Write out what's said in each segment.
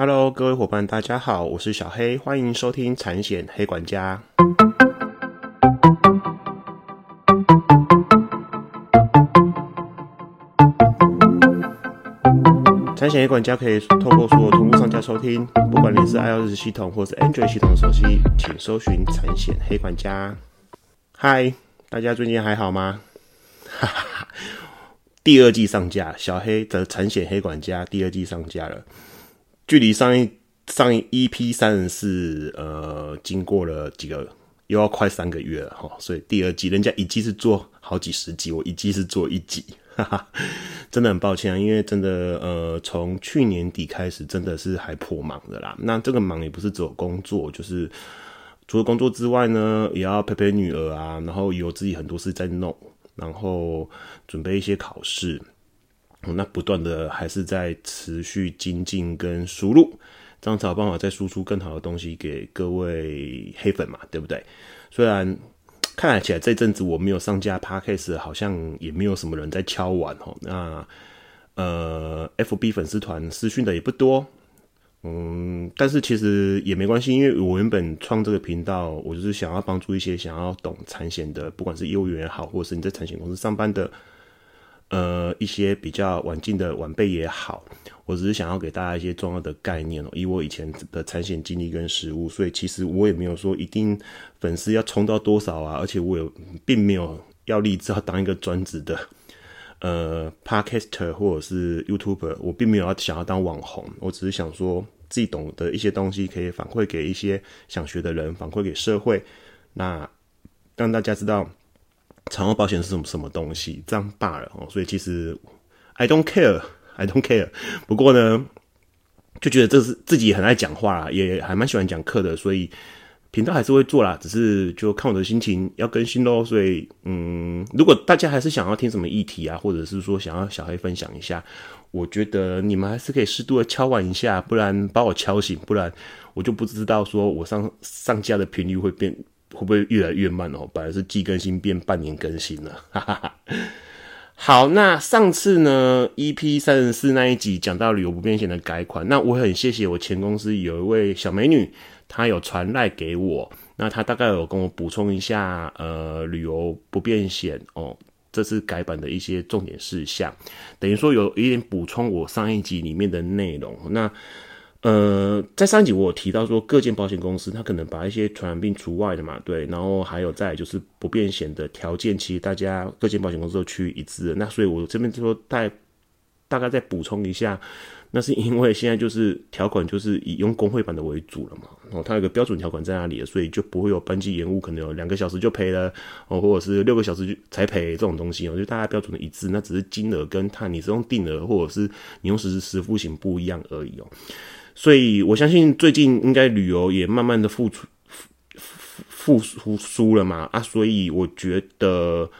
Hello，各位伙伴，大家好，我是小黑，欢迎收听产险黑管家。产险黑管家可以透过所有同步上架收听，不管你是 iOS 系统或是 Android 系统的手机，请搜寻产险黑管家。Hi，，大家最近还好吗？哈哈，第二季上架，小黑的产险黑管家第二季上架了，距离上一上一 EP 三十四，呃，经过了几个，又要快三个月了哈，所以第二季人家一季是做好几十集，我一季是做一集。哈哈，真的很抱歉啊，因为真的呃，从去年底开始，真的是还颇忙的啦。那这个忙也不是只有工作，就是除了工作之外呢，也要陪陪女儿啊，然后有自己很多事在弄，然后准备一些考试，那不断的还是在持续精进跟输入，这样才有办法再输出更好的东西给各位黑粉嘛，对不对？虽然。看起来这阵子我没有上架 podcast，好像也没有什么人在敲碗哦。那呃，FB 粉丝团私讯的也不多，嗯，但是其实也没关系，因为我原本创这个频道，我就是想要帮助一些想要懂产险的，不管是业务员也好，或者是你在产险公司上班的。呃，一些比较晚进的晚辈也好，我只是想要给大家一些重要的概念哦。以我以前的产险经历跟实务，所以其实我也没有说一定粉丝要冲到多少啊，而且我有并没有要立志要当一个专职的呃 podcaster 或者是 YouTuber，我并没有要想要当网红，我只是想说自己懂的一些东西可以反馈给一些想学的人，反馈给社会，那让大家知道。长寿保险是什么什么东西？这样罢了哦。所以其实 I don't care，I don't care。不过呢，就觉得这是自己很爱讲话，也还蛮喜欢讲课的，所以频道还是会做啦。只是就看我的心情要更新喽。所以嗯，如果大家还是想要听什么议题啊，或者是说想要小黑分享一下，我觉得你们还是可以适度的敲完一下，不然把我敲醒，不然我就不知道说我上上架的频率会变。会不会越来越慢哦？本来是季更新变半年更新了，哈哈哈。好，那上次呢，EP 三十四那一集讲到旅游不便险的改款，那我很谢谢我前公司有一位小美女，她有传赖给我，那她大概有跟我补充一下，呃，旅游不便险哦，这次改版的一些重点事项，等于说有一点补充我上一集里面的内容，那。呃，在上集我有提到说，各间保险公司它可能把一些传染病除外的嘛，对，然后还有再就是不变险的条件，其实大家各间保险公司都趋于一致。那所以我这边就说大大概再补充一下，那是因为现在就是条款就是以用工会版的为主了嘛，哦，它有个标准条款在那里，所以就不会有班机延误，可能有两个小时就赔了，哦，或者是六个小时就才赔这种东西，我觉得大家标准的一致，那只是金额跟它你是用定额或者是你用实时实付型不一样而已哦。所以，我相信最近应该旅游也慢慢的复出复复苏了嘛啊，所以我觉得，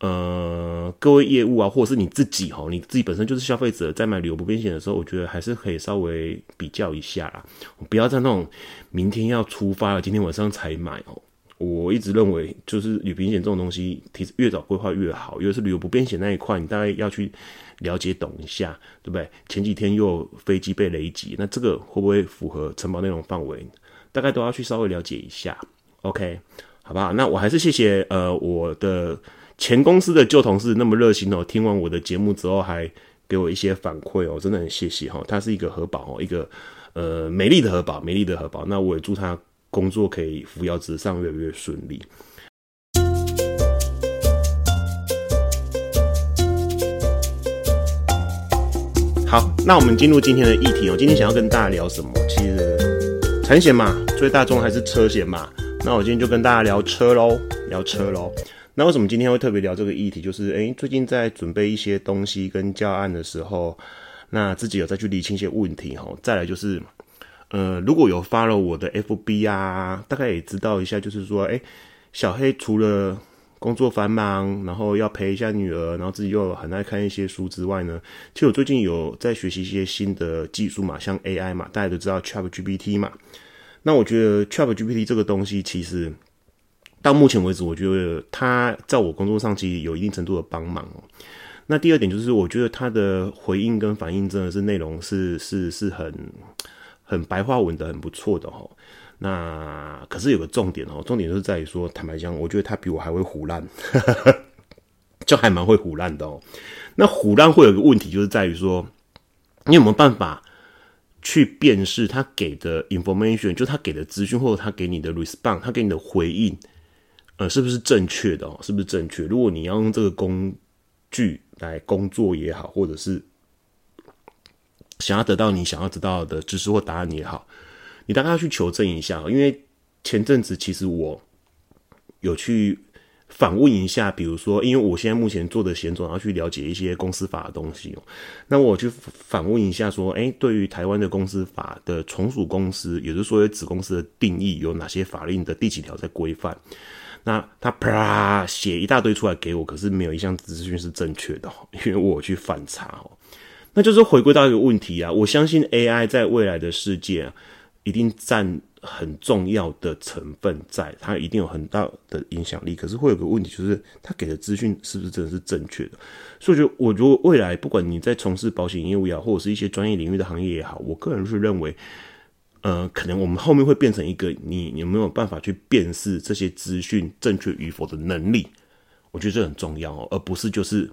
呃，各位业务啊，或者是你自己哈，你自己本身就是消费者，在买旅游不便险的时候，我觉得还是可以稍微比较一下啦，不要在那种明天要出发了，今天晚上才买哦。我一直认为，就是旅行险这种东西，其实越早规划越好。尤其是旅游不便险那一块，你大概要去了解懂一下，对不对？前几天又飞机被雷击，那这个会不会符合承保内容范围？大概都要去稍微了解一下。OK，好不好？那我还是谢谢呃我的前公司的旧同事那么热心哦，听完我的节目之后还给我一些反馈哦，真的很谢谢哈。他是一个核保哦，一个呃美丽的核保，美丽的核保。那我也祝他。工作可以扶摇直上，越来越顺利。好，那我们进入今天的议题哦。今天想要跟大家聊什么？其实产险嘛，最大众还是车险嘛。那我今天就跟大家聊车喽，聊车喽。那为什么今天会特别聊这个议题？就是诶，最近在准备一些东西跟教案的时候，那自己有再去理清一些问题哈。再来就是。呃，如果有发了我的 FB 啊，大概也知道一下，就是说，哎，小黑除了工作繁忙，然后要陪一下女儿，然后自己又很爱看一些书之外呢，其实我最近有在学习一些新的技术嘛，像 AI 嘛，大家都知道 ChatGPT 嘛。那我觉得 ChatGPT 这个东西，其实到目前为止，我觉得它在我工作上其实有一定程度的帮忙。那第二点就是，我觉得它的回应跟反应真的是内容是是是很。很白话文的，很不错的哈。那可是有个重点哦，重点就是在于说，坦白讲，我觉得他比我还会胡烂，就还蛮会胡烂的哦。那胡烂会有个问题，就是在于说，你有没有办法去辨识他给的 information，就他给的资讯或者他给你的 response，他给你的回应，呃，是不是正确的哦？是不是正确？如果你要用这个工具来工作也好，或者是想要得到你想要得到的知识或答案也好，你大概要去求证一下。因为前阵子其实我有去。访问一下，比如说，因为我现在目前做的险种，要去了解一些公司法的东西哦。那我去访问一下，说，哎，对于台湾的公司法的从属公司，也就是说有子公司的定义有哪些法令的第几条在规范？那他啪写一大堆出来给我，可是没有一项资讯是正确的，因为我去反查哦。那就是回归到一个问题啊，我相信 AI 在未来的世界，一定占。很重要的成分在，它一定有很大的影响力。可是会有个问题，就是他给的资讯是不是真的是正确的？所以，就我如果未来不管你在从事保险业务也好，或者是一些专业领域的行业也好，我个人是认为，呃，可能我们后面会变成一个你有没有办法去辨识这些资讯正确与否的能力？我觉得这很重要哦，而不是就是。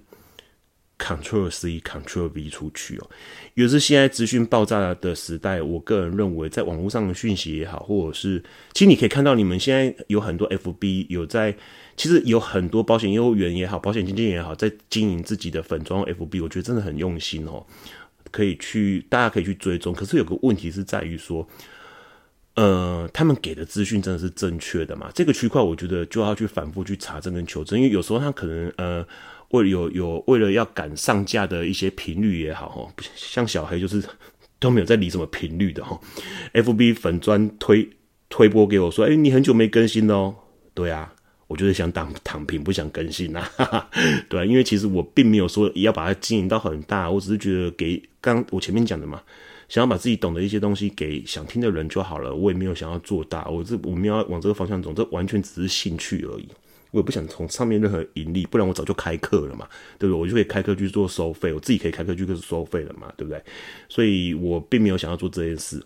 Control C, Control V 出去哦，也是现在资讯爆炸的时代。我个人认为，在网络上的讯息也好，或者是，其实你可以看到，你们现在有很多 FB 有在，其实有很多保险业务员也好，保险经纪人也好，在经营自己的粉装 FB，我觉得真的很用心哦，可以去，大家可以去追踪。可是有个问题是在于说，呃，他们给的资讯真的是正确的吗？这个区块，我觉得就要去反复去查证跟求证，因为有时候他可能呃。为有有为了要赶上架的一些频率也好哈，像小黑就是 都没有在理什么频率的哈。F B 粉砖推推播给我说，哎，你很久没更新哦。对啊，我就是想躺躺平，不想更新呐。对，因为其实我并没有说要把它经营到很大，我只是觉得给刚我前面讲的嘛，想要把自己懂的一些东西给想听的人就好了。我也没有想要做大，我这我们要往这个方向走，这完全只是兴趣而已。我也不想从上面任何盈利，不然我早就开课了嘛，对不对？我就可以开课去做收费，我自己可以开课去做收费了嘛，对不对？所以我并没有想要做这件事。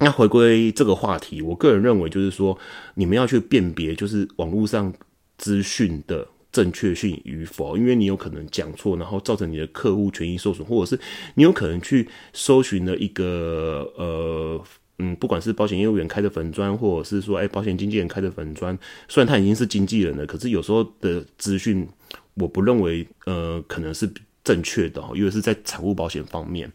那回归这个话题，我个人认为就是说，你们要去辨别，就是网络上资讯的正确性与否，因为你有可能讲错，然后造成你的客户权益受损，或者是你有可能去搜寻了一个呃。嗯，不管是保险业务员开的粉砖，或者是说，哎，保险经纪人开的粉砖，虽然他已经是经纪人了，可是有时候的资讯，我不认为，呃，可能是正确的，因为是在财务保险方面，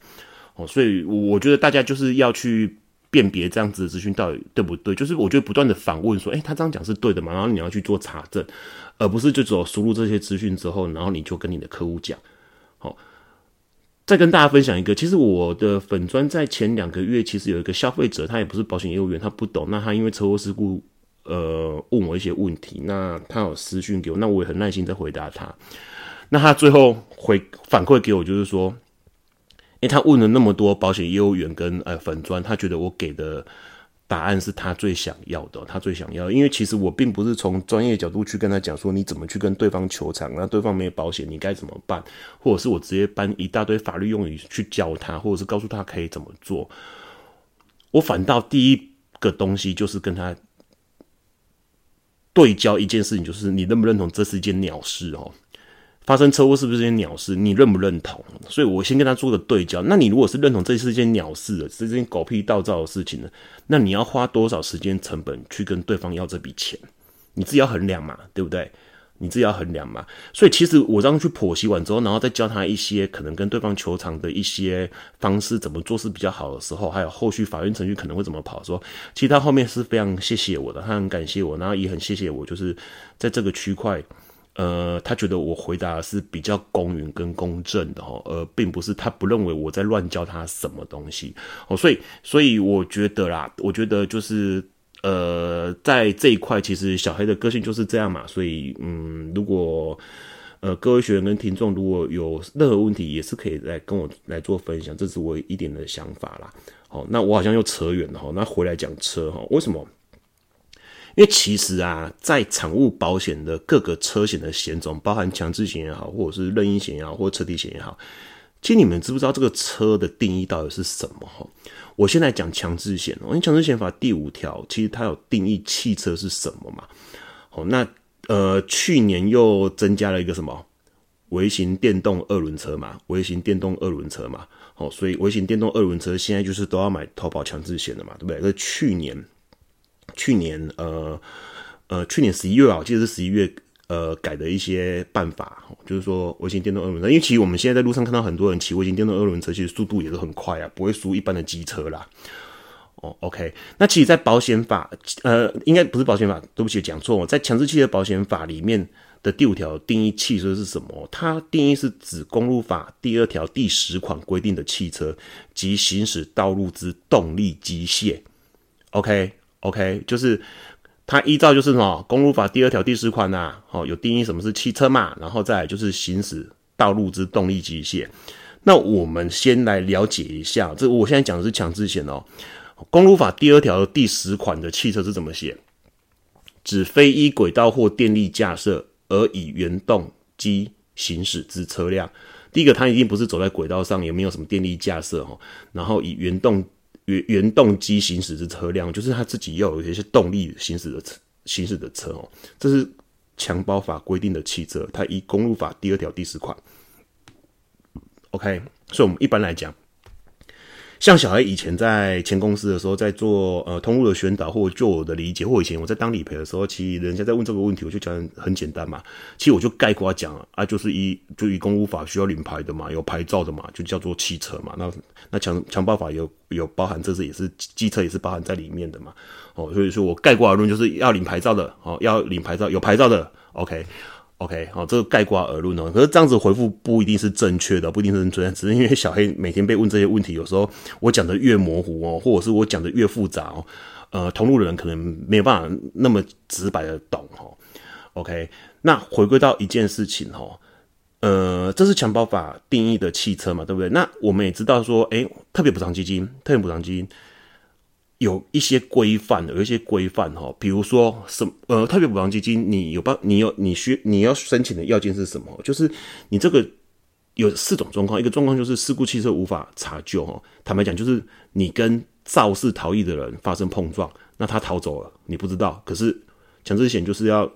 哦，所以我觉得大家就是要去辨别这样子的资讯到底对不对，就是我觉得不断的反问说，哎，他这样讲是对的吗？然后你要去做查证，而不是就只有输入这些资讯之后，然后你就跟你的客户讲，好。再跟大家分享一个，其实我的粉砖在前两个月，其实有一个消费者，他也不是保险业务员，他不懂，那他因为车祸事故，呃，问我一些问题，那他有私讯给我，那我也很耐心在回答他。那他最后回反馈给我，就是说，因为他问了那么多保险业务员跟呃粉砖，他觉得我给的。答案是他最想要的，他最想要，因为其实我并不是从专业角度去跟他讲说你怎么去跟对方求偿，那对方没有保险，你该怎么办，或者是我直接搬一大堆法律用语去教他，或者是告诉他可以怎么做。我反倒第一个东西就是跟他对焦一件事情，就是你认不认同这是一件鸟事哦。发生车祸是不是件鸟事？你认不认同？所以我先跟他做个对焦。那你如果是认同这是一件鸟事的，是件狗屁倒灶的事情呢？那你要花多少时间成本去跟对方要这笔钱？你自己要衡量嘛，对不对？你自己要衡量嘛。所以其实我这样去剖析完之后，然后再教他一些可能跟对方求偿的一些方式，怎么做是比较好的时候，还有后续法院程序可能会怎么跑。说其实他后面是非常谢谢我的，他很感谢我，然后也很谢谢我，就是在这个区块。呃，他觉得我回答是比较公允跟公正的哈，而并不是他不认为我在乱教他什么东西哦，所以，所以我觉得啦，我觉得就是呃，在这一块，其实小黑的个性就是这样嘛，所以嗯，如果呃各位学员跟听众如果有任何问题，也是可以来跟我来做分享，这是我一点的想法啦。好，那我好像又扯远了哈，那回来讲车哈，为什么？因为其实啊，在产物保险的各个车险的险种，包含强制险也好，或者是任意险也好，或者车体险也好，其实你们知不知道这个车的定义到底是什么？哈，我现在讲强制险哦，因为强制险法第五条其实它有定义汽车是什么嘛。好，那呃，去年又增加了一个什么微型电动二轮车嘛，微型电动二轮车嘛。好，所以微型电动二轮车现在就是都要买投保强制险的嘛，对不对？那去年，去年呃呃，去年十一月啊，我记得是十一月。呃，改的一些办法，就是说微型电动二轮车，因为其实我们现在在路上看到很多人骑微型电动二轮车，其实速度也是很快啊，不会输一般的机车啦。哦，OK，那其实，在保险法，呃，应该不是保险法，对不起，讲错，在强制汽车保险法里面的第五条定义汽车是什么？它定义是指公路法第二条第十款规定的汽车及行驶道路之动力机械。OK OK，就是。它依照就是什么公路法第二条第十款呐，哦，有定义什么是汽车嘛，然后再就是行驶道路之动力机械。那我们先来了解一下，这我现在讲的是强制险哦。公路法第二条第十款的汽车是怎么写？指非依轨道或电力架设而以原动机行驶之车辆。第一个，它一定不是走在轨道上，也没有什么电力架设哦，然后以原动。原原动机行驶的车辆，就是他自己要有一些动力行驶的车，行驶的车哦，这是强包法规定的汽车，它依公路法第二条第十款。OK，所以我们一般来讲。像小孩以前在前公司的时候，在做呃通路的宣导，或就我的理解，或以前我在当理赔的时候，其实人家在问这个问题，我就讲很简单嘛。其实我就概括讲啊，就是一就以公务法需要领牌的嘛，有牌照的嘛，就叫做汽车嘛。那那强强暴法有有包含，这是也是机车也是包含在里面的嘛。哦，所以说我概括而论，就是要领牌照的哦，要领牌照有牌照的，OK。OK，好，这个概括而论哦。可是这样子回复不一定是正确的，不一定是正确，只是因为小黑每天被问这些问题，有时候我讲的越模糊哦，或者是我讲的越复杂哦，呃，同路的人可能没有办法那么直白的懂哦。OK，那回归到一件事情哦，呃，这是强保法定义的汽车嘛，对不对？那我们也知道说，哎，特别补偿基金，特别补偿基金。有一些规范，有一些规范哈，比如说什呃特别补偿基金，你有办你有你需你要申请的要件是什么？就是你这个有四种状况，一个状况就是事故汽车无法查救哈，坦白讲就是你跟肇事逃逸的人发生碰撞，那他逃走了，你不知道，可是强制险就是要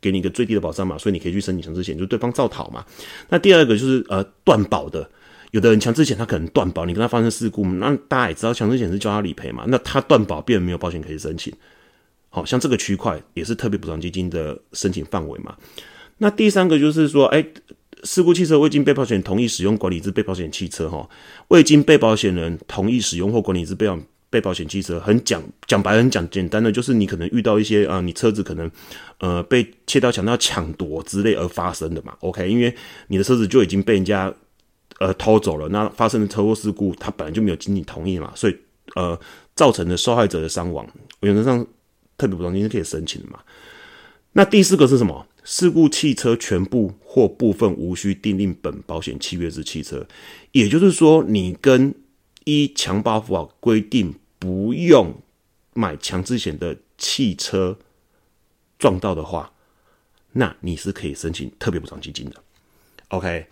给你一个最低的保障嘛，所以你可以去申请强制险，就对方造逃嘛。那第二个就是呃断保的。有的人强制险他可能断保，你跟他发生事故，那大家也知道强制险是叫他理赔嘛，那他断保变没有保险可以申请，好像这个区块也是特别补偿基金的申请范围嘛。那第三个就是说，哎，事故汽车未经被保险人同意使用管理之被保险汽车，哈，未经被保险人同意使用或管理之被保被保险汽车，很讲讲白很讲简单的，就是你可能遇到一些啊，你车子可能呃被切刀抢到抢夺之类而发生的嘛，OK，因为你的车子就已经被人家。呃，偷走了，那发生的车祸事故，他本来就没有经济同意嘛，所以呃，造成的受害者的伤亡，原则上特别补偿金是可以申请的嘛。那第四个是什么？事故汽车全部或部分无需订定本保险契约之汽车，也就是说，你跟依强保法规定不用买强制险的汽车撞到的话，那你是可以申请特别补偿基金的。OK。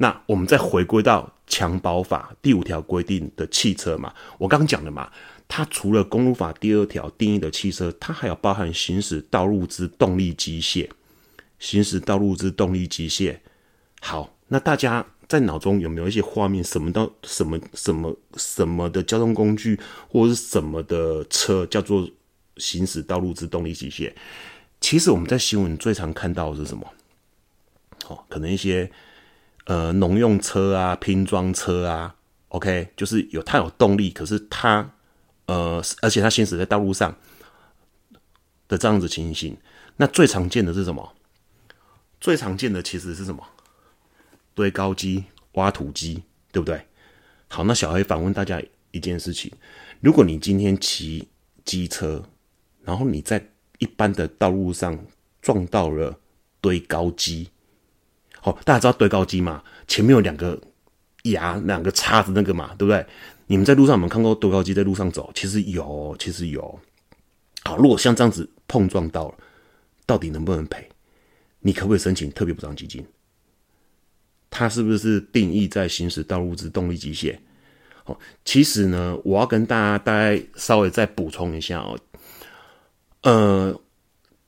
那我们再回归到强保法第五条规定的汽车嘛，我刚讲的嘛，它除了公路法第二条定义的汽车，它还有包含行驶道路之动力机械，行驶道路之动力机械。好，那大家在脑中有没有一些画面？什么到什么什么什么的交通工具，或者是什么的车叫做行驶道路之动力机械？其实我们在新闻最常看到的是什么？哦，可能一些。呃，农用车啊，拼装车啊，OK，就是有它有动力，可是它呃，而且它行驶在道路上的这样子情形，那最常见的是什么？最常见的其实是什么？堆高机、挖土机，对不对？好，那小黑反问大家一件事情：如果你今天骑机车，然后你在一般的道路上撞到了堆高机。好，大家知道堆高机嘛？前面有两个牙，两个叉子那个嘛，对不对？你们在路上有没有看过堆高机在路上走？其实有，其实有。好，如果像这样子碰撞到了，到底能不能赔？你可不可以申请特别补偿基金？它是不是定义在行驶道路之动力机械？哦，其实呢，我要跟大家大概稍微再补充一下哦，呃，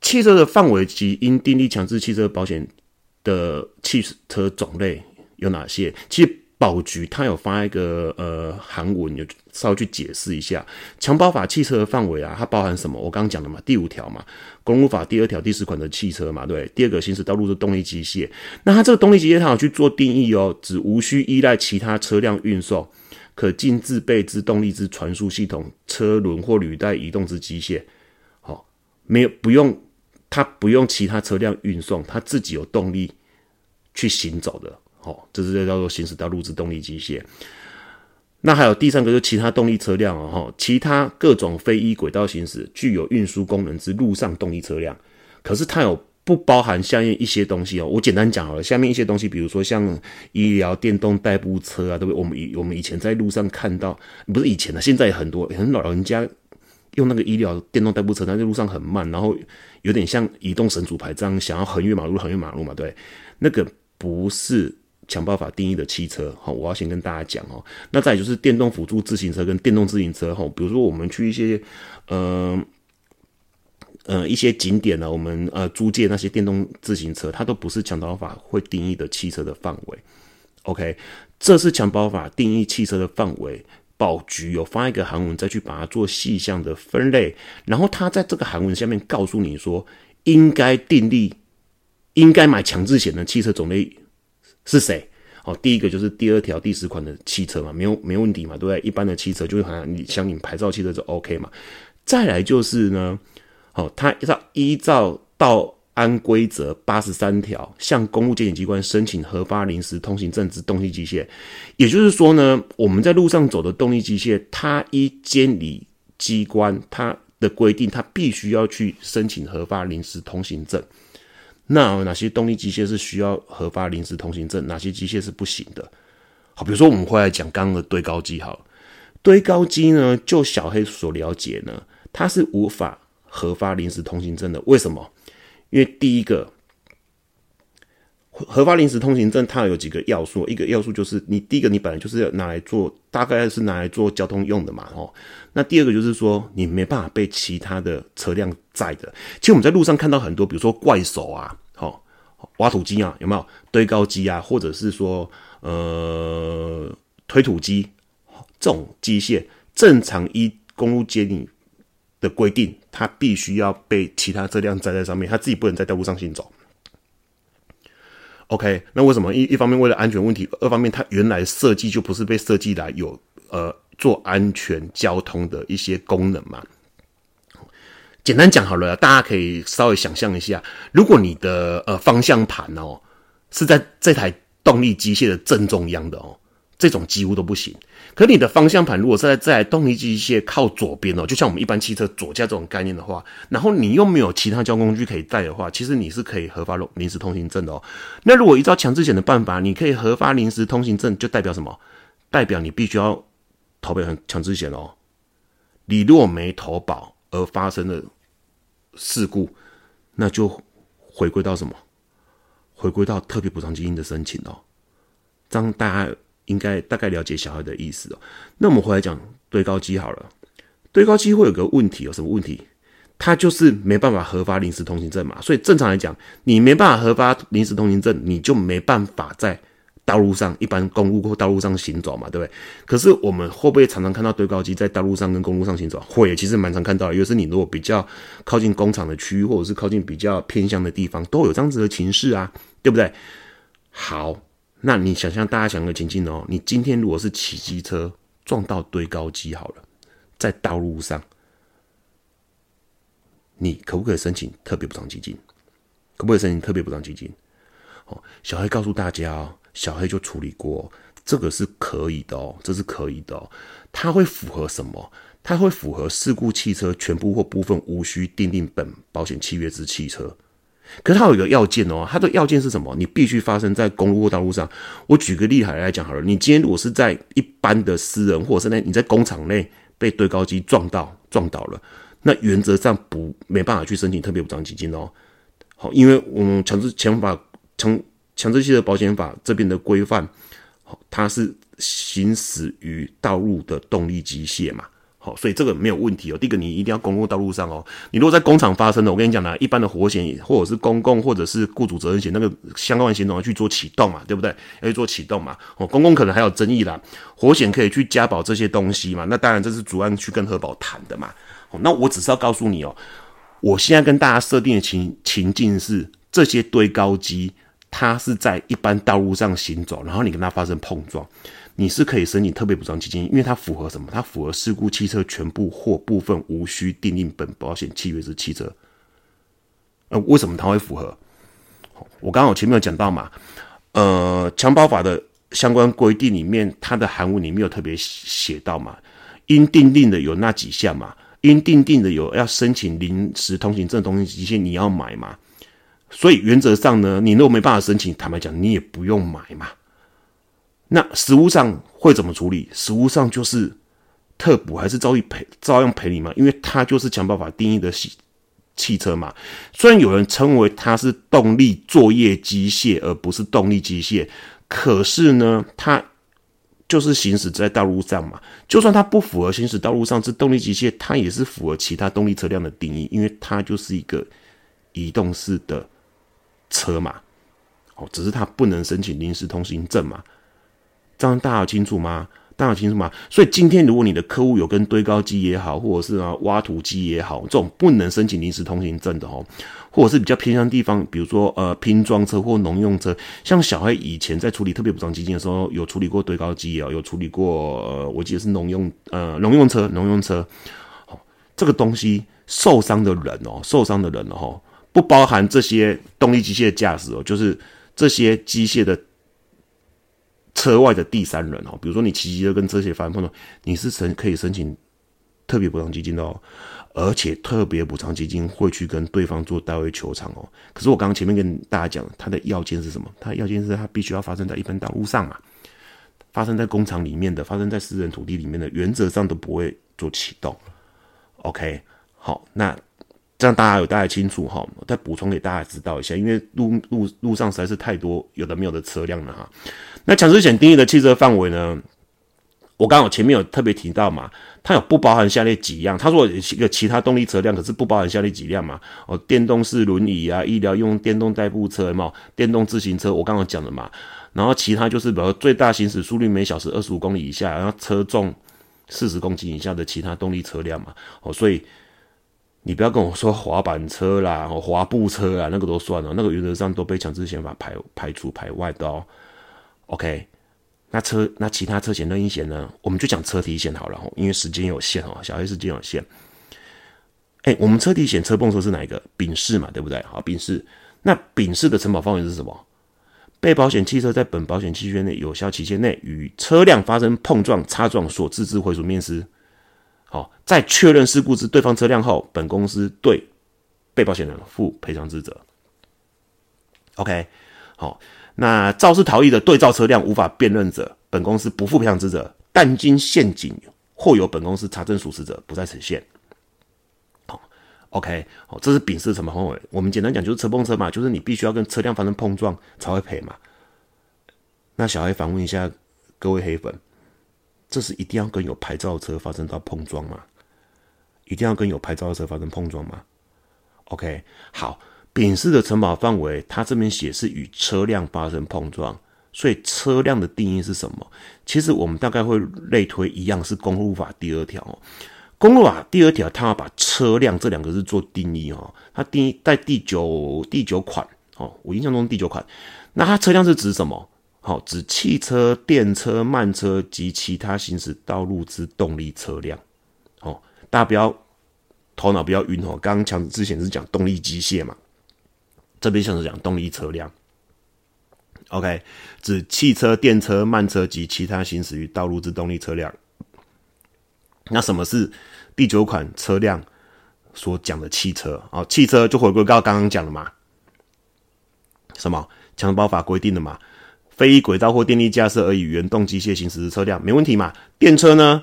汽车的范围及应订立强制汽车保险的汽车种类有哪些？其实。保局他有发一个呃韩文，有稍微去解释一下强保法汽车的范围啊，它包含什么？我刚刚讲的嘛，第五条嘛，公路法第二条第十款的汽车嘛，对。第二个行驶道路的动力机械，那它这个动力机械它有去做定义哦，指无需依赖其他车辆运送，可进自备之动力之传输系统、车轮或履带移动之机械。好，没有不用它不用其他车辆运送，它自己有动力去行走的。哦，这是叫做行驶道路之动力机械。那还有第三个，就是其他动力车辆哦，哈，其他各种非依轨道行驶、具有运输功能之路上动力车辆。可是它有不包含下面一些东西哦。我简单讲好了，下面一些东西，比如说像医疗电动代步车啊，对不对？我们以我们以前在路上看到，不是以前的，现在很多很老人家用那个医疗电动代步车，它在路上很慢，然后有点像移动神主牌这样，想要横越马路，横越马路嘛，对，那个不是。强暴法定义的汽车，好，我要先跟大家讲哦。那再就是电动辅助自行车跟电动自行车，哈，比如说我们去一些，呃，呃，一些景点呢，我们呃租借那些电动自行车，它都不是强暴法会定义的汽车的范围。OK，这是强暴法定义汽车的范围。保局有发一个韩文，再去把它做细项的分类，然后他在这个韩文下面告诉你说，应该订立，应该买强制险的汽车种类。是谁？哦，第一个就是第二条第十款的汽车嘛，没有没问题嘛，对不对？一般的汽车就是好像你像你牌照汽车就 OK 嘛。再来就是呢，哦，他照依照到安规则八十三条，向公路监理机关申请核发临时通行证之动力机械，也就是说呢，我们在路上走的动力机械，它依监理机关它的规定，它必须要去申请核发临时通行证。那哪些动力机械是需要核发临时通行证？哪些机械是不行的？好，比如说我们会来讲刚刚的堆高机，好，堆高机呢，就小黑所了解呢，它是无法核发临时通行证的。为什么？因为第一个。核发临时通行证，它有几个要素。一个要素就是你第一个，你本来就是要拿来做，大概是拿来做交通用的嘛，哦。那第二个就是说，你没办法被其他的车辆载的。其实我们在路上看到很多，比如说怪手啊，哦，挖土机啊，有没有堆高机啊，或者是说呃推土机这种机械，正常一公路接你的规定，它必须要被其他车辆载在上面，它自己不能在道路上行走。OK，那为什么一一方面为了安全问题，二方面它原来设计就不是被设计来有呃做安全交通的一些功能嘛？简单讲好了，大家可以稍微想象一下，如果你的呃方向盘哦是在这台动力机械的正中央的哦。这种几乎都不行。可你的方向盘如果是在在动力机械靠左边哦，就像我们一般汽车左驾这种概念的话，然后你又没有其他交通工具可以带的话，其实你是可以核发临时通行证的哦。那如果依照强制险的办法，你可以核发临时通行证，就代表什么？代表你必须要投保强制险哦。你如果没投保而发生的事故，那就回归到什么？回归到特别补偿基金的申请哦。这样大家。应该大概了解小孩的意思哦。那我们回来讲堆高机好了。堆高机会有个问题，有什么问题？它就是没办法核发临时通行证嘛。所以正常来讲，你没办法核发临时通行证，你就没办法在道路上一般公路或道路上行走嘛，对不对？可是我们会不会常常看到堆高机在道路上跟公路上行走？会，其实蛮常看到的。尤是你如果比较靠近工厂的区域，或者是靠近比较偏向的地方，都有这样子的情势啊，对不对？好。那你想象，大家想个情境哦，你今天如果是骑机车撞到堆高机好了，在道路上，你可不可以申请特别补偿基金？可不可以申请特别补偿基金？哦，小黑告诉大家哦，小黑就处理过，这个是可以的哦，这是可以的哦，它会符合什么？它会符合事故汽车全部或部分无需订定本保险契约之汽车。可是它有一个要件哦，它的要件是什么？你必须发生在公路或道路上。我举个例子来讲好了，你今天如果是在一般的私人，或者是在你在工厂内被堆高机撞到撞倒了，那原则上不没办法去申请特别补偿基金哦。好，因为我们强制强法强强制性的保险法这边的规范，它是行驶于道路的动力机械嘛。好，所以这个没有问题哦。第一个，你一定要公共道路上哦。你如果在工厂发生的，我跟你讲呢，一般的火险或者是公共或者是雇主责任险，那个相关的险种要去做启动嘛，对不对？要去做启动嘛。哦，公共可能还有争议啦，火险可以去加保这些东西嘛。那当然这是主案去跟核保谈的嘛。哦，那我只是要告诉你哦，我现在跟大家设定的情情境是，这些堆高机它是在一般道路上行走，然后你跟它发生碰撞。你是可以申请特别补偿基金，因为它符合什么？它符合事故汽车全部或部分无需订定本保险契约之汽车。呃，为什么它会符合？我刚好前面有讲到嘛，呃，强保法的相关规定里面，它的含文里面有特别写到嘛，应订定的有那几项嘛，应订定的有要申请临时通行证、通行机械，你要买嘛。所以原则上呢，你如果没办法申请，坦白讲，你也不用买嘛。那实物上会怎么处理？实物上就是特补还是照样赔，照样赔你嘛？因为它就是强暴法定义的汽汽车嘛。虽然有人称为它是动力作业机械，而不是动力机械，可是呢，它就是行驶在道路上嘛。就算它不符合行驶道路上是动力机械，它也是符合其他动力车辆的定义，因为它就是一个移动式的车嘛。哦，只是它不能申请临时通行证嘛。这样大家清楚吗？大家清楚吗？所以今天如果你的客户有跟堆高机也好，或者是啊挖土机也好，这种不能申请临时通行证的哦，或者是比较偏向地方，比如说呃拼装车或农用车，像小黑以前在处理特别补偿基金的时候，有处理过堆高机啊，有处理过呃我记得是农用呃农用车，农用车，好这个东西受伤的人哦，受伤的人哦，不包含这些动力机械驾驶哦，就是这些机械的。车外的第三人哦，比如说你骑机车跟车险发生碰撞，你是申可以申请特别补偿基金的哦，而且特别补偿基金会去跟对方做代位求偿哦。可是我刚刚前面跟大家讲，它的要件是什么？它的要件是它必须要发生在一般道路上嘛，发生在工厂里面的，发生在私人土地里面的，原则上都不会做启动。OK，好，那。这样大家有大概清楚哈，再补充给大家知道一下，因为路路路上实在是太多有的没有的车辆了哈。那强制险定义的汽车范围呢？我刚好前面有特别提到嘛，它有不包含下列几样。他说一个其他动力车辆，可是不包含下列几辆嘛？哦，电动式轮椅啊，医疗用电动代步车嘛，电动自行车，我刚刚讲的嘛。然后其他就是比如最大行驶速率每小时二十五公里以下，然后车重四十公斤以下的其他动力车辆嘛。哦，所以。你不要跟我说滑板车啦、滑步车啊，那个都算了，那个原则上都被强制险法排排除排外的哦。OK，那车那其他车险任意险呢？我们就讲车体险好了，因为时间有限哦，小黑时间有限。哎，我们车体险车碰车是哪一个？丙式嘛，对不对？好，丙式。那丙式的承保范围是什么？被保险汽车在本保险期限内有效期限内与车辆发生碰撞、擦撞所致之毁损面失。好，在确认事故之对方车辆后，本公司对被保险人负赔偿之责。OK，好，那肇事逃逸的对照车辆无法辨认者，本公司不负赔偿之责，但经陷阱或有本公司查证属实者，不在此限。好，OK，好，这是丙式承保范围。我们简单讲就是车碰车嘛，就是你必须要跟车辆发生碰撞才会赔嘛。那小黑反问一下各位黑粉。这是一定要跟有牌照的车发生到碰撞吗？一定要跟有牌照的车发生碰撞吗？OK，好，丙式的承保范围，它这边写是与车辆发生碰撞，所以车辆的定义是什么？其实我们大概会类推一样，是公路法第二条。公路法第二条，它要把车辆这两个字做定义哦。它定义在第九第九款哦，我印象中第九款，那它车辆是指什么？好，指汽车、电车、慢车及其他行驶道路之动力车辆。哦，大家不要头脑不要晕哦。刚刚强之前是讲动力机械嘛，这边像是讲动力车辆。OK，指汽车、电车、慢车及其他行驶于道路之动力车辆。那什么是第九款车辆所讲的汽车？哦，汽车就回归到刚刚讲的嘛，什么强包法规定的嘛。非轨道或电力架设而以原动机械行驶的车辆没问题嘛？电车呢？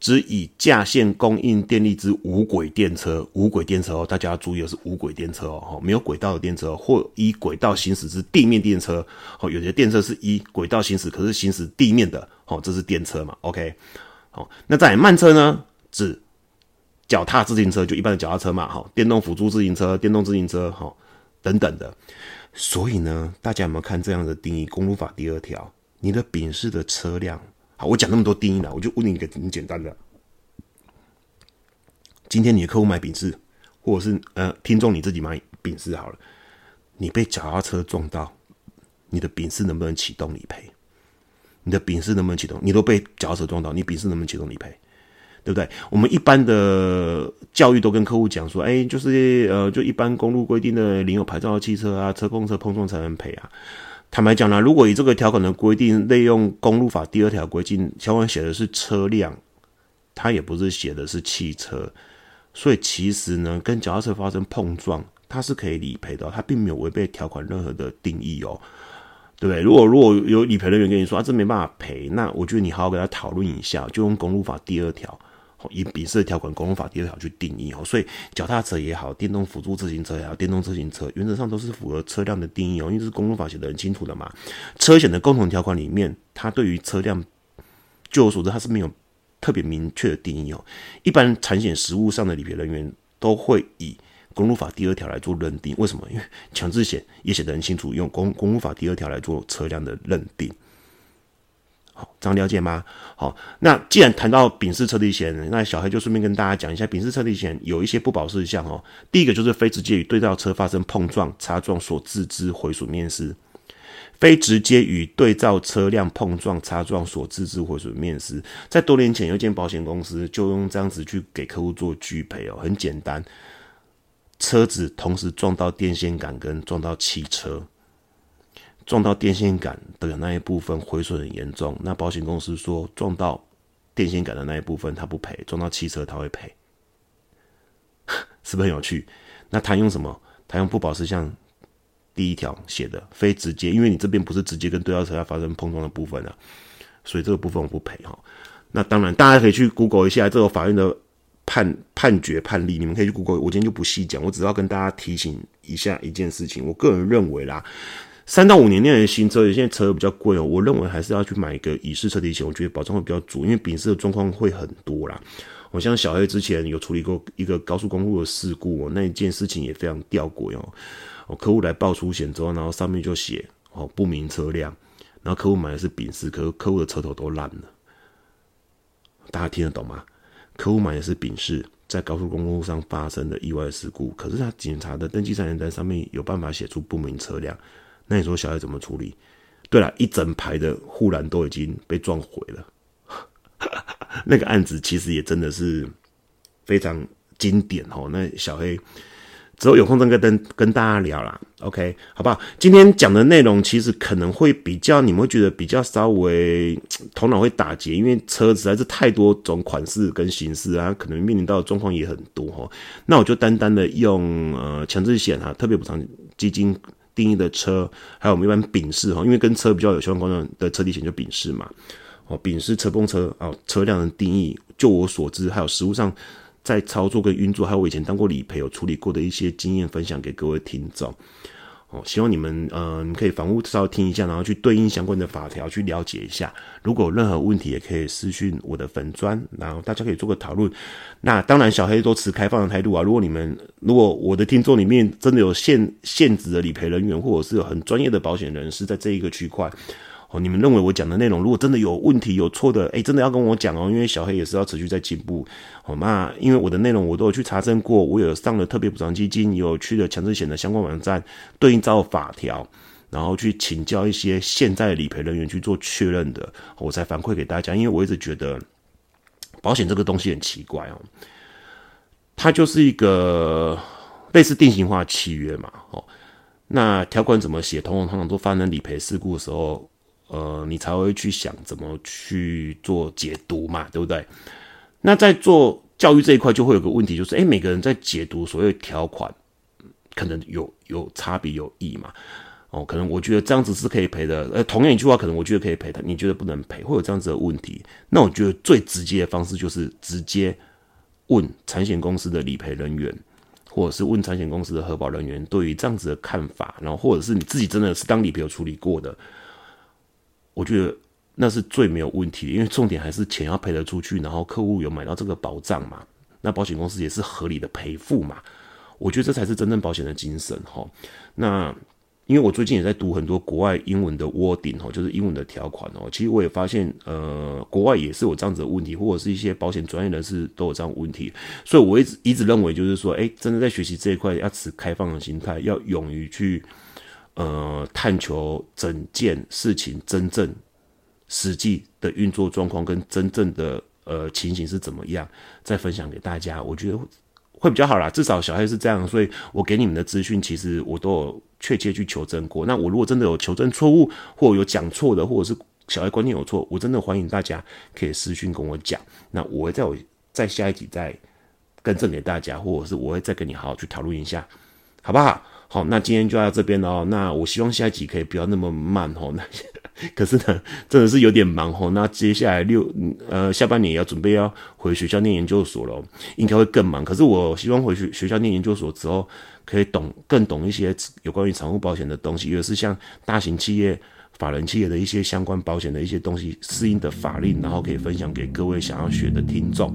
只以架线供应电力之无轨电车，无轨电车哦，大家要注意的是无轨电车哦，没有轨道的电车或依轨道行驶之地面电车，哦，有些电车是依轨道行驶，可是行驶地面的，哦，这是电车嘛，OK，好，那在慢车呢，指脚踏自行车，就一般的脚踏车嘛，哈，电动辅助自行车、电动自行车，哈，等等的。所以呢，大家有没有看这样的定义？公路法第二条，你的丙式的车辆。好我讲那么多定义了，我就问你一个很简单的：今天你的客户买丙式，或者是呃听众你自己买丙式好了，你被脚踏车撞到，你的丙式能不能启动理赔？你的丙式能不能启动？你都被脚踏车撞到，你丙式能不能启动理赔？对不对？我们一般的教育都跟客户讲说，哎，就是呃，就一般公路规定的领有牌照的汽车啊，车碰车碰撞才能赔啊。坦白讲呢，如果以这个条款的规定，利用公路法第二条规定，条款写的是车辆，它也不是写的是汽车，所以其实呢，跟脚踏车发生碰撞，它是可以理赔的，它并没有违背条款任何的定义哦，对不对？如果如果有理赔人员跟你说啊，这没办法赔，那我觉得你好好跟他讨论一下，就用公路法第二条。以丙式条款公路法第二条去定义哦，所以脚踏车也好，电动辅助自行车也好，电动自行车原则上都是符合车辆的定义哦，因为是公路法写的很清楚的嘛。车险的共同条款里面，它对于车辆，据我所知，它是没有特别明确的定义哦。一般产险实务上的理赔人员都会以公路法第二条来做认定，为什么？因为强制险也写得很清楚，用公公路法第二条来做车辆的认定。好，这样了解吗？好，那既然谈到丙式车体险，那小黑就顺便跟大家讲一下，丙式车体险有一些不保事项哦。第一个就是非直接与对照车发生碰撞、擦撞所致之毁损面失；非直接与对照车辆碰撞、擦撞所致之毁损面失，在多年前有一间保险公司就用这样子去给客户做拒赔哦，很简单，车子同时撞到电线杆跟撞到汽车。撞到电线杆的那一部分毁损很严重，那保险公司说撞到电线杆的那一部分他不赔，撞到汽车他会赔，是不是很有趣？那他用什么？他用不保事项第一条写的非直接，因为你这边不是直接跟对向车要发生碰撞的部分啊，所以这个部分我不赔哈。那当然，大家可以去 Google 一下这个法院的判判决判例，你们可以去 Google，我今天就不细讲，我只要跟大家提醒一下一件事情，我个人认为啦。三到五年内的新车，现在车比较贵哦。我认为还是要去买一个乙式车体险，我觉得保障会比较足，因为丙式的状况会很多啦。我像小黑之前有处理过一个高速公路的事故，那一件事情也非常吊诡哦。我客户来报出险之后，然后上面就写哦不明车辆，然后客户买的是丙式，可是客户的车头都烂了。大家听得懂吗？客户买的是丙式，在高速公路上发生的意外事故，可是他检查的登记三联单上面有办法写出不明车辆。那你说小孩怎么处理？对了，一整排的护栏都已经被撞毁了。那个案子其实也真的是非常经典哦。那小黑之后有空再跟跟大家聊啦。OK，好不好？今天讲的内容其实可能会比较，你们会觉得比较稍微头脑会打结，因为车实在是太多种款式跟形式啊，可能面临到的状况也很多哈。那我就单单的用呃强制险啊，特别补偿基金。定义的车，还有我们一般丙式哈，因为跟车比较有相关的的车体险就丙式嘛。哦，丙式车碰车啊，车辆的定义，就我所知，还有实物上在操作跟运作，还有我以前当过理赔有处理过的一些经验分享给各位听众。哦，希望你们嗯，你可以房屋稍微听一下，然后去对应相关的法条去了解一下。如果有任何问题，也可以私讯我的粉砖，然后大家可以做个讨论。那当然，小黑都持开放的态度啊。如果你们如果我的听众里面真的有现现职的理赔人员，或者是有很专业的保险人士在这一个区块。哦，你们认为我讲的内容，如果真的有问题、有错的，哎，真的要跟我讲哦，因为小黑也是要持续在进步。好，那因为我的内容我都有去查证过，我有上了特别补偿基金，有去了强制险的相关网站对应照法条，然后去请教一些现在的理赔人员去做确认的，我才反馈给大家。因为我一直觉得保险这个东西很奇怪哦，它就是一个类似定型化契约嘛。哦，那条款怎么写，通常通常都发生理赔事故的时候。呃，你才会去想怎么去做解读嘛，对不对？那在做教育这一块，就会有个问题，就是哎，每个人在解读所谓条款，可能有有差别有异嘛。哦，可能我觉得这样子是可以赔的，呃，同样一句话，可能我觉得可以赔的，你觉得不能赔，会有这样子的问题。那我觉得最直接的方式就是直接问产险公司的理赔人员，或者是问产险公司的核保人员对于这样子的看法，然后或者是你自己真的是当理赔有处理过的，我觉得那是最没有问题的，因为重点还是钱要赔得出去，然后客户有买到这个保障嘛，那保险公司也是合理的赔付嘛。我觉得这才是真正保险的精神哈。那因为我最近也在读很多国外英文的 wording 哦，就是英文的条款哦。其实我也发现，呃，国外也是有这样子的问题，或者是一些保险专业人士都有这样问题。所以我一直一直认为，就是说，哎，真的在学习这一块要持开放的心态，要勇于去呃探求整件事情真正实际的运作状况跟真正的呃情形是怎么样，再分享给大家。我觉得。会比较好啦，至少小孩是这样，所以我给你们的资讯，其实我都有确切去求证过。那我如果真的有求证错误，或有讲错的，或者是小孩观念有错，我真的欢迎大家可以私讯跟我讲。那我会在我在下一集再更正给大家，或者是我会再跟你好好去讨论一下，好不好？好，那今天就到这边了哦。那我希望下一集可以不要那么慢哦。那 可是呢，真的是有点忙哦。那接下来六呃下半年要准备要回学校念研究所了，应该会更忙。可是我希望回去学校念研究所之后，可以懂更懂一些有关于财务保险的东西，也是像大型企业、法人企业的一些相关保险的一些东西适应的法令，然后可以分享给各位想要学的听众，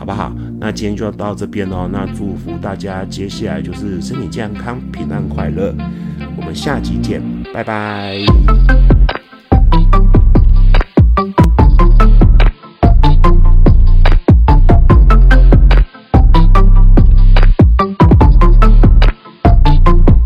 好不好？那今天就要到这边哦。那祝福大家接下来就是身体健康、平安快乐。我们下集见，拜拜。